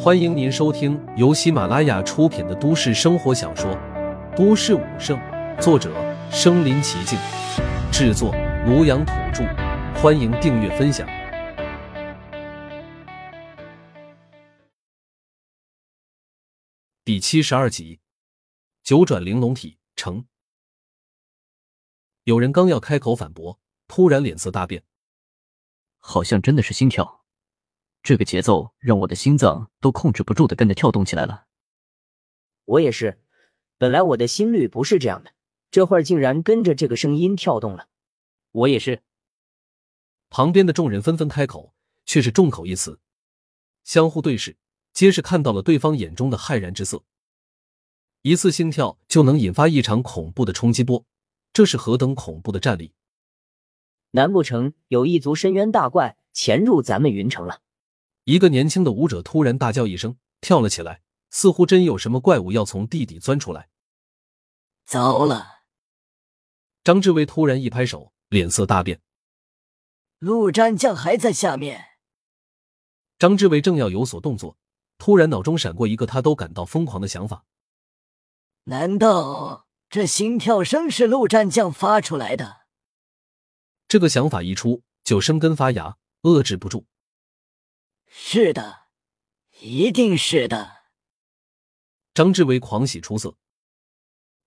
欢迎您收听由喜马拉雅出品的都市生活小说《都市武圣》，作者：身临其境，制作：庐阳土著。欢迎订阅分享。第七十二集，九转玲珑体成。有人刚要开口反驳，突然脸色大变，好像真的是心跳。这个节奏让我的心脏都控制不住的跟着跳动起来了。我也是，本来我的心率不是这样的，这会儿竟然跟着这个声音跳动了。我也是。旁边的众人纷纷开口，却是众口一词，相互对视，皆是看到了对方眼中的骇然之色。一次心跳就能引发一场恐怖的冲击波，这是何等恐怖的战力！难不成有一族深渊大怪潜入咱们云城了？一个年轻的舞者突然大叫一声，跳了起来，似乎真有什么怪物要从地底钻出来。糟了！张志威突然一拍手，脸色大变。陆战将还在下面。张志伟正要有所动作，突然脑中闪过一个他都感到疯狂的想法：难道这心跳声是陆战将发出来的？这个想法一出，就生根发芽，遏制不住。是的，一定是的。张志伟狂喜出色。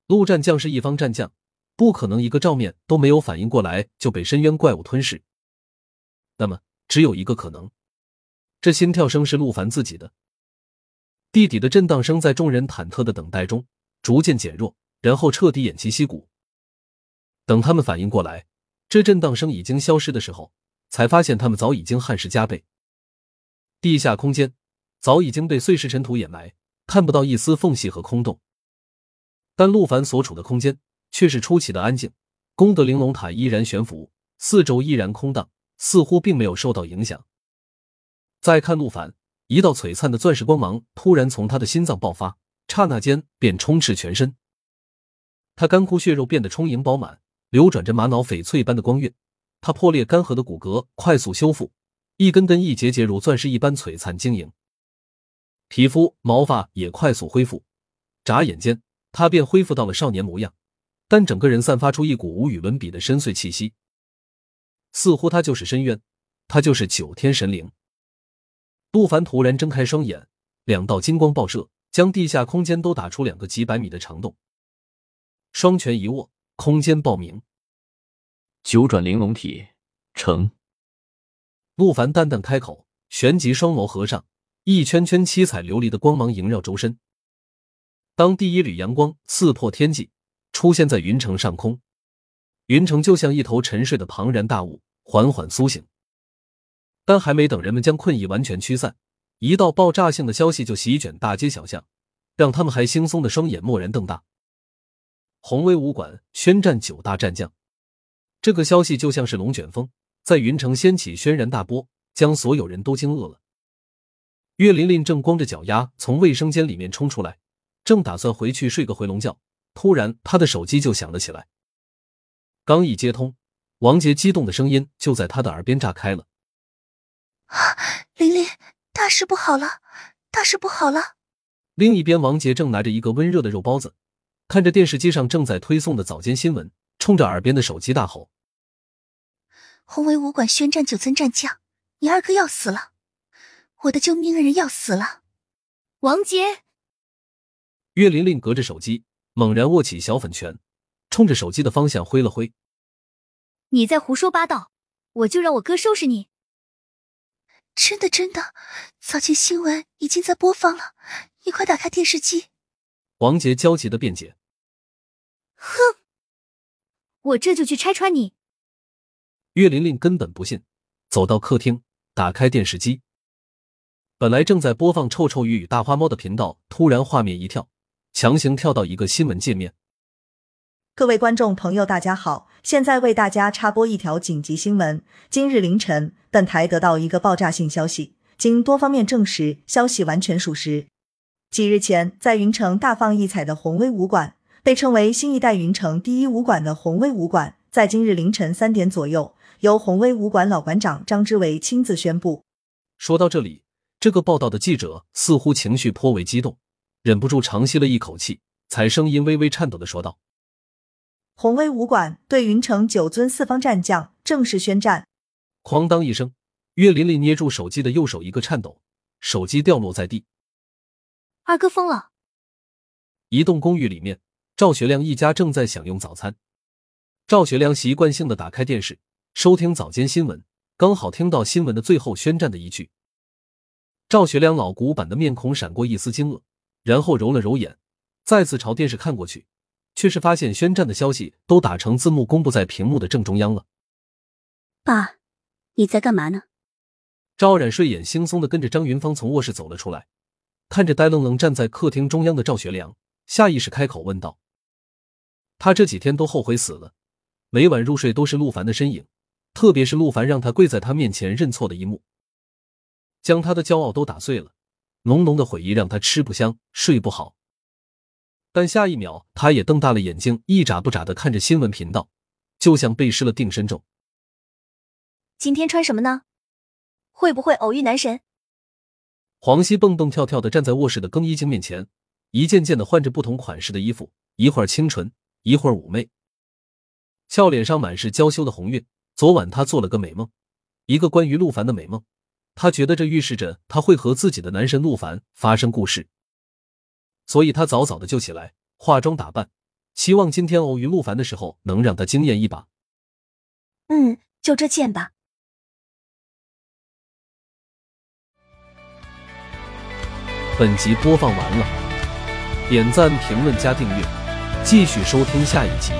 陆战将是一方战将，不可能一个照面都没有反应过来就被深渊怪物吞噬。那么，只有一个可能，这心跳声是陆凡自己的。地底的震荡声在众人忐忑的等待中逐渐减弱，然后彻底偃旗息鼓。等他们反应过来，这震荡声已经消失的时候，才发现他们早已经汗湿加倍。地下空间早已经被碎石尘土掩埋，看不到一丝缝隙和空洞。但陆凡所处的空间却是出奇的安静，功德玲珑塔依然悬浮，四周依然空荡，似乎并没有受到影响。再看陆凡，一道璀璨的钻石光芒突然从他的心脏爆发，刹那间便充斥全身。他干枯血肉变得充盈饱满，流转着玛瑙翡翠般的光晕。他破裂干涸的骨骼快速修复。一根根、一节节如钻石一般璀璨晶莹，皮肤、毛发也快速恢复。眨眼间，他便恢复到了少年模样，但整个人散发出一股无与伦比的深邃气息，似乎他就是深渊，他就是九天神灵。陆凡突然睁开双眼，两道金光爆射，将地下空间都打出两个几百米的长洞。双拳一握，空间爆鸣，九转玲珑体成。陆凡淡淡开口，旋即双眸合上，一圈圈七彩琉璃的光芒萦绕周身。当第一缕阳光刺破天际，出现在云城上空，云城就像一头沉睡的庞然大物，缓缓苏醒。但还没等人们将困意完全驱散，一道爆炸性的消息就席卷大街小巷，让他们还惺忪的双眼蓦然瞪大。宏威武馆宣战九大战将，这个消息就像是龙卷风。在云城掀起轩然大波，将所有人都惊愕了。岳琳琳正光着脚丫从卫生间里面冲出来，正打算回去睡个回笼觉，突然她的手机就响了起来。刚一接通，王杰激动的声音就在他的耳边炸开了：“啊，琳琳，大事不好了，大事不好了！”另一边，王杰正拿着一个温热的肉包子，看着电视机上正在推送的早间新闻，冲着耳边的手机大吼。宏威武馆宣战九尊战将，你二哥要死了！我的救命恩人要死了！王杰，岳玲玲隔着手机猛然握起小粉拳，冲着手机的方向挥了挥。你在胡说八道！我就让我哥收拾你！真的真的，早前新闻已经在播放了，你快打开电视机！王杰焦急的辩解。哼，我这就去拆穿你！岳琳琳根本不信，走到客厅，打开电视机。本来正在播放《臭臭鱼与大花猫》的频道，突然画面一跳，强行跳到一个新闻界面。各位观众朋友，大家好，现在为大家插播一条紧急新闻：今日凌晨，本台得到一个爆炸性消息，经多方面证实，消息完全属实。几日前，在云城大放异彩的宏威武馆，被称为新一代云城第一武馆的宏威武馆，在今日凌晨三点左右。由红威武馆老馆长张之维亲自宣布。说到这里，这个报道的记者似乎情绪颇为激动，忍不住长吸了一口气，才声音微微颤抖的说道：“红威武馆对云城九尊四方战将正式宣战。”哐当一声，岳琳琳捏住手机的右手一个颤抖，手机掉落在地。二哥疯了！一栋公寓里面，赵学亮一家正在享用早餐。赵学良习惯性的打开电视，收听早间新闻，刚好听到新闻的最后宣战的一句。赵学良老古板的面孔闪过一丝惊愕，然后揉了揉眼，再次朝电视看过去，却是发现宣战的消息都打成字幕公布在屏幕的正中央了。爸，你在干嘛呢？赵冉睡眼惺忪的跟着张云芳从卧室走了出来，看着呆愣愣站在客厅中央的赵学良，下意识开口问道：“他这几天都后悔死了。”每晚入睡都是陆凡的身影，特别是陆凡让他跪在他面前认错的一幕，将他的骄傲都打碎了。浓浓的悔意让他吃不香，睡不好。但下一秒，他也瞪大了眼睛，一眨不眨的看着新闻频道，就像被施了定身咒。今天穿什么呢？会不会偶遇男神？黄熙蹦蹦跳跳的站在卧室的更衣镜面前，一件件的换着不同款式的衣服，一会儿清纯，一会儿妩媚。俏脸上满是娇羞的红晕。昨晚她做了个美梦，一个关于陆凡的美梦。她觉得这预示着她会和自己的男神陆凡发生故事，所以她早早的就起来化妆打扮，希望今天偶遇陆凡的时候能让他惊艳一把。嗯，就这件吧。本集播放完了，点赞、评论、加订阅，继续收听下一集。